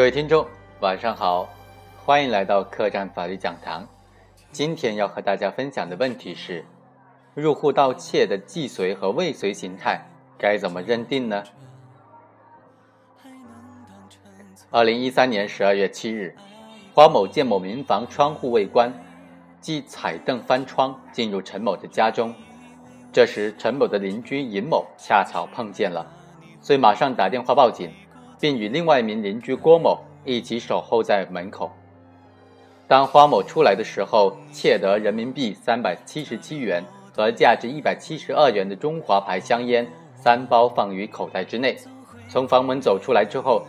各位听众，晚上好，欢迎来到客栈法律讲堂。今天要和大家分享的问题是：入户盗窃的既遂和未遂形态该怎么认定呢？二零一三年十二月七日，花某见某民房窗户未关，即踩凳翻窗进入陈某的家中。这时，陈某的邻居尹某恰巧碰见了，遂马上打电话报警。并与另外一名邻居郭某一起守候在门口。当花某出来的时候，窃得人民币三百七十七元和价值一百七十二元的中华牌香烟三包放于口袋之内。从房门走出来之后，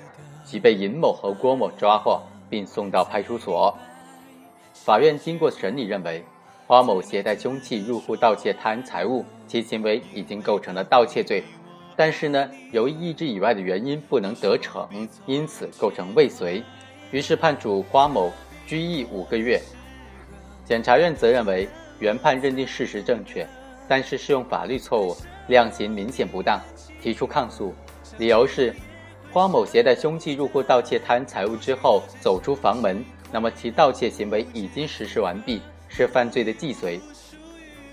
即被尹某和郭某抓获，并送到派出所。法院经过审理认为，花某携带凶器入户盗窃他人财物，其行为已经构成了盗窃罪。但是呢，由于意志以外的原因不能得逞，因此构成未遂，于是判处花某拘役五个月。检察院则认为原判认定事实正确，但是适用法律错误，量刑明显不当，提出抗诉。理由是，花某携带凶器入户盗窃他人财物之后走出房门，那么其盗窃行为已经实施完毕，是犯罪的既遂。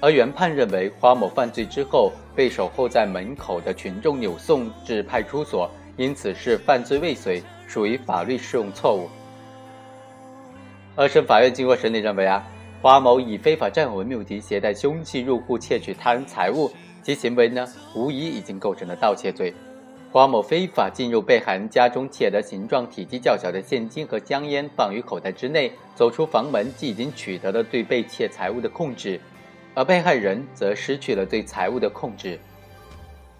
而原判认为，花某犯罪之后被守候在门口的群众扭送至派出所，因此是犯罪未遂，属于法律适用错误。二审法院经过审理认为啊，花某以非法占有为目的，携带凶器入户窃取他人财物，其行为呢，无疑已经构成了盗窃罪。花某非法进入被害人家中，窃得形状体积较小的现金和香烟放于口袋之内，走出房门即已经取得了对被窃财物的控制。而被害人则失去了对财物的控制。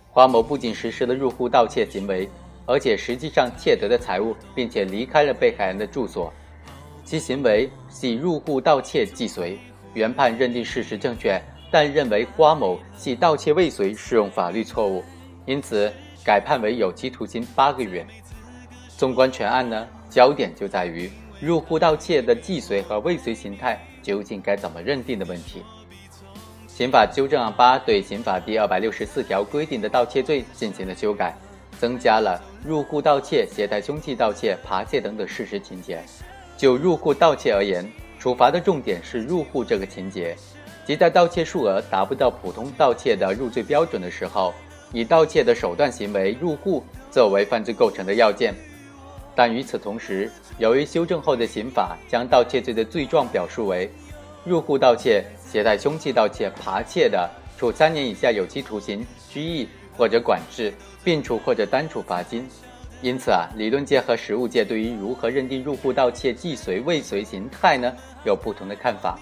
花某不仅实施了入户盗窃行为，而且实际上窃得的财物，并且离开了被害人的住所，其行为系入户盗窃既遂。原判认定事实正确，但认为花某系盗窃未遂，适用法律错误，因此改判为有期徒刑八个月。纵观全案呢，焦点就在于入户盗窃的既遂和未遂形态究竟该怎么认定的问题。刑法纠正案八对刑法第二百六十四条规定的盗窃罪进行了修改，增加了入户盗窃、携带凶器盗窃、扒窃等等事实情节。就入户盗窃而言，处罚的重点是入户这个情节，即在盗窃数额达不到普通盗窃的入罪标准的时候，以盗窃的手段行为入户作为犯罪构成的要件。但与此同时，由于修正后的刑法将盗窃罪的罪状表述为入户盗窃。携带凶器盗窃、扒窃的，处三年以下有期徒刑、拘役或者管制，并处或者单处罚金。因此啊，理论界和实务界对于如何认定入户盗窃既遂未遂形态呢，有不同的看法。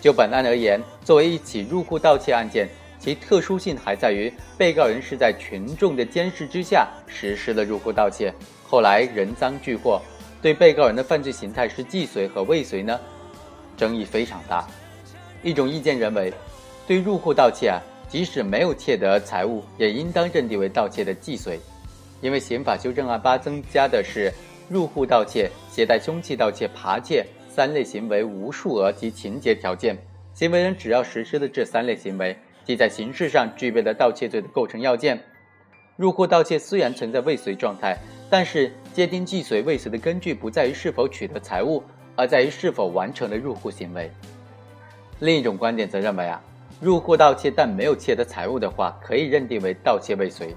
就本案而言，作为一起入户盗窃案件，其特殊性还在于被告人是在群众的监视之下实施了入户盗窃，后来人赃俱获。对被告人的犯罪形态是既遂和未遂呢，争议非常大。一种意见认为，对入户盗窃啊，即使没有窃得财物，也应当认定为盗窃的既遂，因为刑法修正案八增加的是入户盗窃、携带凶器盗窃、扒窃三类行为无数额及情节条件，行为人只要实施的这三类行为，即在形式上具备了盗窃罪的构成要件。入户盗窃虽然存在未遂状态，但是界定既遂未遂的根据不在于是否取得财物，而在于是否完成了入户行为。另一种观点则认为啊，入户盗窃但没有窃得财物的话，可以认定为盗窃未遂。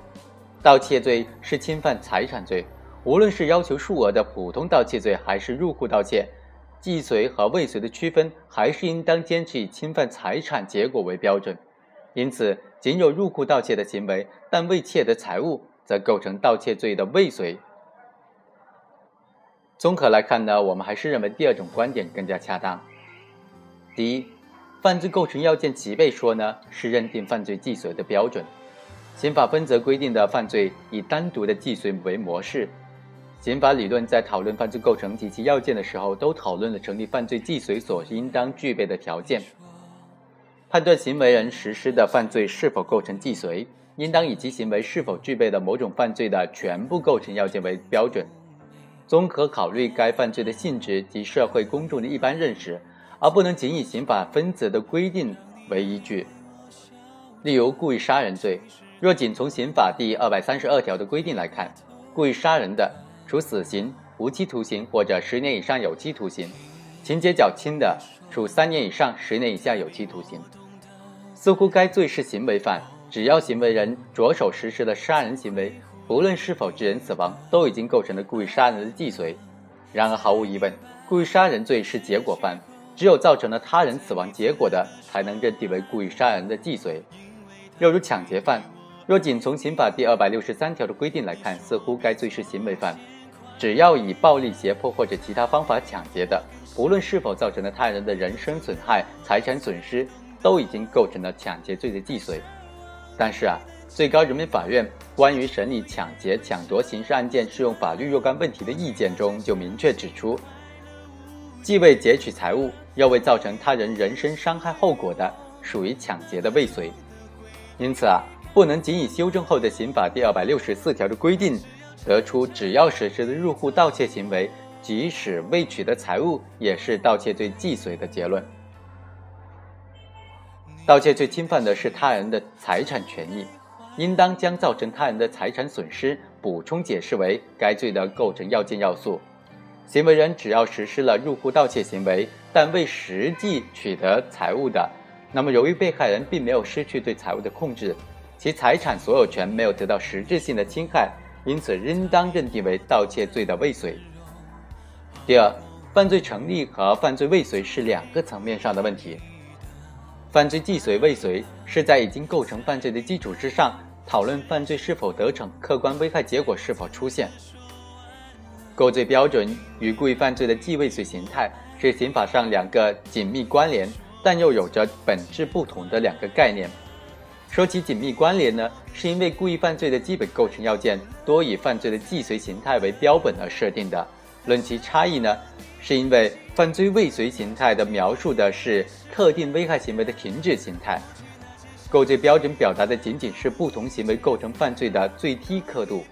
盗窃罪是侵犯财产罪，无论是要求数额的普通盗窃罪，还是入户盗窃，既遂和未遂的区分，还是应当坚持以侵犯财产结果为标准。因此，仅有入户盗窃的行为，但未窃得财物，则构成盗窃罪的未遂。综合来看呢，我们还是认为第二种观点更加恰当。第一。犯罪构成要件齐备说呢，是认定犯罪既遂的标准。刑法分则规定的犯罪以单独的既遂为模式。刑法理论在讨论犯罪构成及其要件的时候，都讨论了成立犯罪既遂所应当具备的条件。判断行为人实施的犯罪是否构成既遂，应当以其行为是否具备的某种犯罪的全部构成要件为标准，综合考虑该犯罪的性质及社会公众的一般认识。而不能仅以刑法分则的规定为依据。例如，故意杀人罪，若仅从刑法第二百三十二条的规定来看，故意杀人的，处死刑，无期徒刑或者十年以上有期徒刑；情节较轻的，处三年以上十年以下有期徒刑。似乎该罪是行为犯，只要行为人着手实施了杀人行为，不论是否致人死亡，都已经构成了故意杀人的既遂。然而，毫无疑问，故意杀人罪是结果犯，只有造成了他人死亡结果的，才能认定为故意杀人的既遂。又如抢劫犯，若仅从刑法第二百六十三条的规定来看，似乎该罪是行为犯，只要以暴力胁迫或者其他方法抢劫的，不论是否造成了他人的人身损害、财产损失，都已经构成了抢劫罪的既遂。但是啊，最高人民法院关于审理抢劫、抢夺刑事案件适用法律若干问题的意见中就明确指出，既未劫取财物又未造成他人人身伤害后果的，属于抢劫的未遂。因此啊，不能仅以修正后的刑法第二百六十四条的规定，得出只要实施了入户盗窃行为，即使未取得财物也是盗窃罪既遂的结论。盗窃罪侵犯的是他人的财产权益，应当将造成他人的财产损失补充解释为该罪的构成要件要素。行为人只要实施了入户盗窃行为，但未实际取得财物的，那么由于被害人并没有失去对财物的控制，其财产所有权没有得到实质性的侵害，因此应当认定为盗窃罪的未遂。第二，犯罪成立和犯罪未遂是两个层面上的问题。犯罪既遂未遂是在已经构成犯罪的基础之上，讨论犯罪是否得逞，客观危害结果是否出现。构罪标准与故意犯罪的既未遂形态是刑法上两个紧密关联但又有着本质不同的两个概念。说起紧密关联呢，是因为故意犯罪的基本构成要件多以犯罪的既遂形态为标本而设定的。论其差异呢，是因为犯罪未遂形态的描述的是。特定危害行为的停止形态，构罪标准表达的仅仅是不同行为构成犯罪的最低刻度。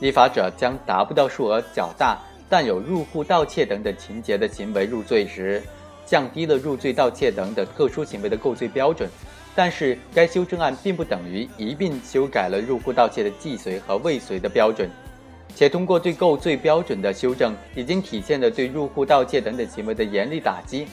立法者将达不到数额较大但有入户盗窃等等情节的行为入罪时，降低了入罪盗窃等等特殊行为的构罪标准。但是，该修正案并不等于一并修改了入户盗窃的既遂和未遂的标准，且通过对构罪标准的修正，已经体现了对入户盗窃等等行为的严厉打击。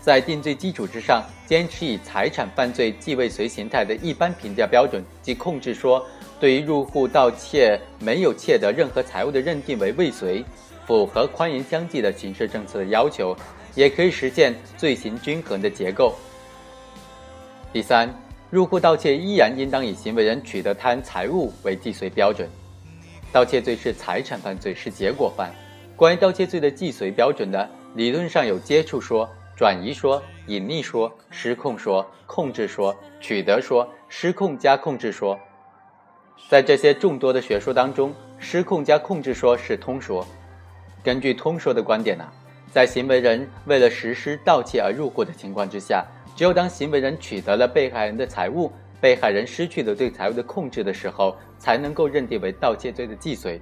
在定罪基础之上，坚持以财产犯罪既未遂形态的一般评价标准，即控制说，对于入户盗窃没有窃得任何财物的认定为未遂，符合宽严相济的刑事政策的要求，也可以实现罪行均衡的结构。第三，入户盗窃依然应当以行为人取得他人财物为既遂标准。盗窃罪是财产犯罪，是结果犯。关于盗窃罪的既遂标准呢，理论上有接触说。转移说、隐匿说、失控说、控制说、取得说、失控加控制说，在这些众多的学说当中，失控加控制说是通说。根据通说的观点呢，在行为人为了实施盗窃而入户的情况之下，只有当行为人取得了被害人的财物，被害人失去了对财物的控制的时候，才能够认定为盗窃罪的既遂。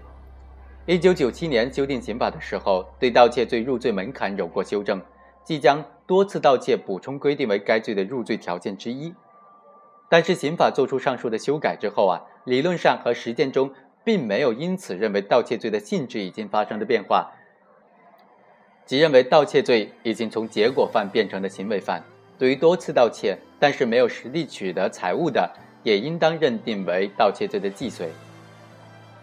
一九九七年修订刑法的时候，对盗窃罪入罪门槛有过修正。即将多次盗窃补充规定为该罪的入罪条件之一，但是刑法作出上述的修改之后啊，理论上和实践中并没有因此认为盗窃罪的性质已经发生了变化，即认为盗窃罪已经从结果犯变成了行为犯。对于多次盗窃但是没有实地取得财物的，也应当认定为盗窃罪的既遂，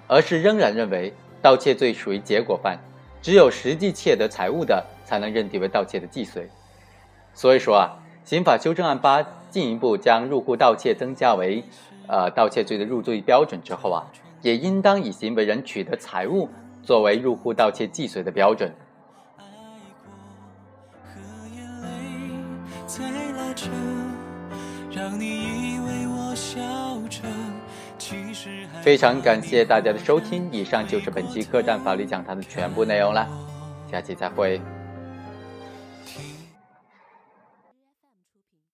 而是仍然认为盗窃罪属于结果犯，只有实际窃得财物的。才能认定为盗窃的既遂，所以说啊，刑法修正案八进一步将入户盗窃增加为，呃，盗窃罪的入罪标准之后啊，也应当以行为人取得财物作为入户盗窃既遂的标准。非常感谢大家的收听，以上就是本期客栈法律讲堂的全部内容了，下期再会。